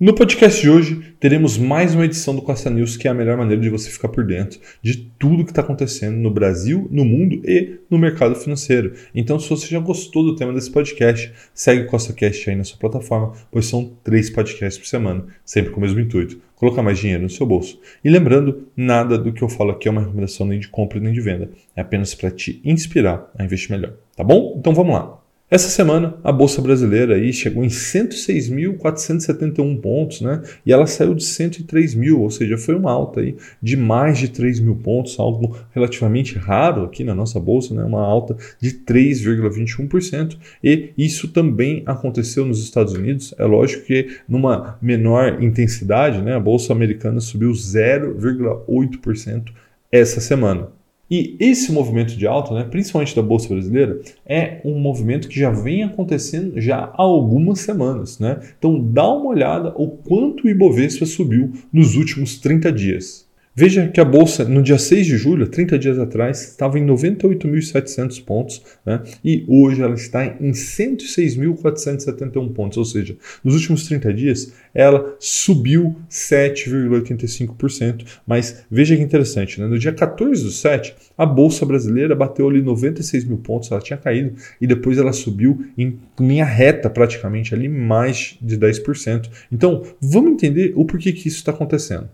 No podcast de hoje, teremos mais uma edição do Costa News, que é a melhor maneira de você ficar por dentro de tudo que está acontecendo no Brasil, no mundo e no mercado financeiro. Então, se você já gostou do tema desse podcast, segue o Costa Cast aí na sua plataforma, pois são três podcasts por semana, sempre com o mesmo intuito: colocar mais dinheiro no seu bolso. E lembrando, nada do que eu falo aqui é uma recomendação nem de compra nem de venda, é apenas para te inspirar a investir melhor. Tá bom? Então vamos lá. Essa semana a bolsa brasileira aí chegou em 106.471 pontos, né? E ela saiu de 103 mil, ou seja, foi uma alta aí de mais de 3 mil pontos, algo relativamente raro aqui na nossa bolsa, né? Uma alta de 3,21%. E isso também aconteceu nos Estados Unidos. É lógico que numa menor intensidade, né? A bolsa americana subiu 0,8% essa semana. E esse movimento de alta, né, principalmente da Bolsa Brasileira, é um movimento que já vem acontecendo já há algumas semanas. Né? Então dá uma olhada o quanto o Ibovespa subiu nos últimos 30 dias. Veja que a bolsa, no dia 6 de julho, 30 dias atrás, estava em 98.700 pontos né? e hoje ela está em 106.471 pontos, ou seja, nos últimos 30 dias ela subiu 7,85%. Mas veja que interessante, né? no dia 14 do 7, a bolsa brasileira bateu ali 96 mil pontos, ela tinha caído e depois ela subiu em linha reta praticamente, ali mais de 10%. Então vamos entender o porquê que isso está acontecendo.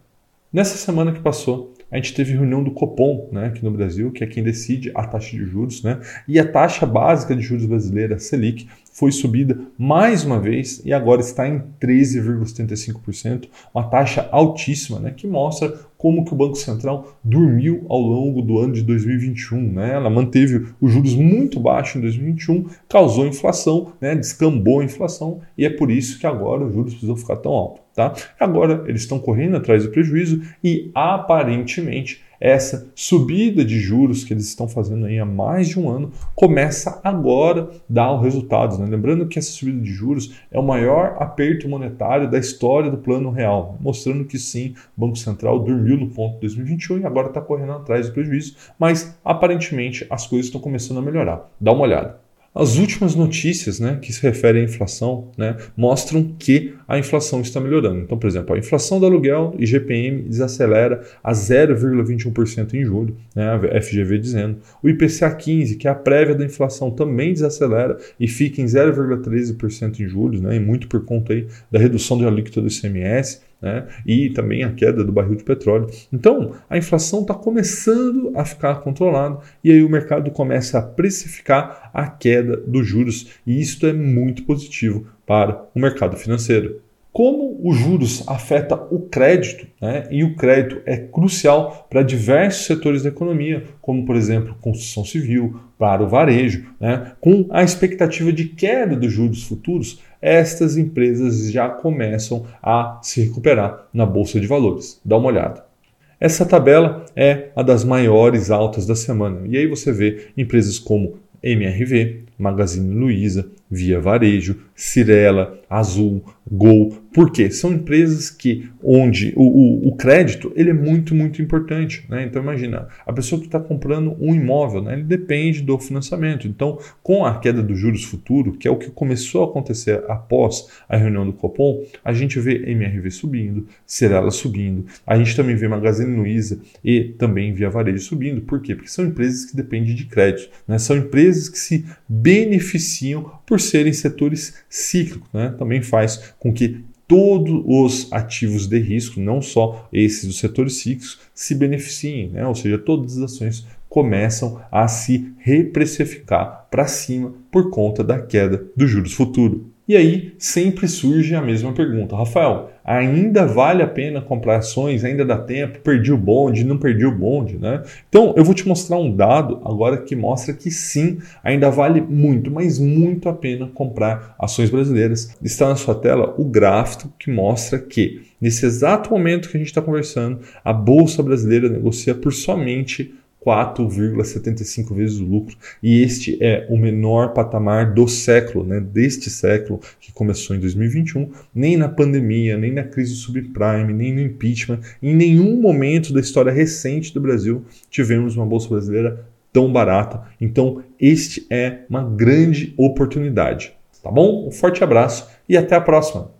Nessa semana que passou, a gente teve reunião do Copom, né, aqui no Brasil, que é quem decide a taxa de juros, né? E a taxa básica de juros brasileira, Selic, foi subida mais uma vez e agora está em 13,75%, uma taxa altíssima, né, que mostra como que o Banco Central dormiu ao longo do ano de 2021. Né? Ela manteve os juros muito baixos em 2021, causou inflação, né? descambou a inflação e é por isso que agora os juros precisam ficar tão altos. Tá? Agora eles estão correndo atrás do prejuízo e aparentemente essa subida de juros que eles estão fazendo aí há mais de um ano começa agora a dar os resultados. Né? Lembrando que essa subida de juros é o maior aperto monetário da história do plano real, mostrando que sim, o Banco Central dormiu no ponto de 2021 e agora está correndo atrás do prejuízo, mas aparentemente as coisas estão começando a melhorar. Dá uma olhada. As últimas notícias né, que se referem à inflação né, mostram que a inflação está melhorando. Então, por exemplo, a inflação do aluguel e GPM desacelera a 0,21% em julho, né, a FGV dizendo. O IPCA 15, que é a prévia da inflação, também desacelera e fica em 0,13% em julho, né, e muito por conta aí da redução da alíquota do ICMS né? e também a queda do barril de petróleo. Então, a inflação está começando a ficar controlada e aí o mercado começa a precificar a queda dos juros, e isto é muito positivo para o mercado financeiro. Como os juros afeta o crédito, né? e o crédito é crucial para diversos setores da economia, como por exemplo construção civil, para o varejo, né? com a expectativa de queda dos juros futuros, estas empresas já começam a se recuperar na bolsa de valores. Dá uma olhada. Essa tabela é a das maiores altas da semana. E aí você vê empresas como MRV, Magazine Luiza, Via Varejo, Cirela, Azul, Gol. Por quê? São empresas que onde o, o, o crédito ele é muito, muito importante. Né? Então imagina, a pessoa que está comprando um imóvel, né, ele depende do financiamento. Então, com a queda dos juros futuro, que é o que começou a acontecer após a reunião do Copom, a gente vê MRV subindo, Cirela subindo, a gente também vê Magazine Luiza e também Via Varejo subindo. Por quê? Porque são empresas que dependem de crédito. Né? São empresas que se beneficiam por serem setores cíclicos. Né? Também faz com que todos os ativos de risco, não só esses dos setores cíclicos, se beneficiem, né? ou seja, todas as ações começam a se reprecificar para cima por conta da queda dos juros futuros. E aí sempre surge a mesma pergunta: Rafael, ainda vale a pena comprar ações? Ainda dá tempo? Perdi o bonde? Não perdi o bonde? Né? Então eu vou te mostrar um dado agora que mostra que sim, ainda vale muito, mas muito a pena comprar ações brasileiras. Está na sua tela o gráfico que mostra que nesse exato momento que a gente está conversando, a Bolsa Brasileira negocia por somente 4,75 vezes o lucro. E este é o menor patamar do século, né? deste século que começou em 2021. Nem na pandemia, nem na crise subprime, nem no impeachment, em nenhum momento da história recente do Brasil tivemos uma bolsa brasileira tão barata. Então, este é uma grande oportunidade. Tá bom? Um forte abraço e até a próxima.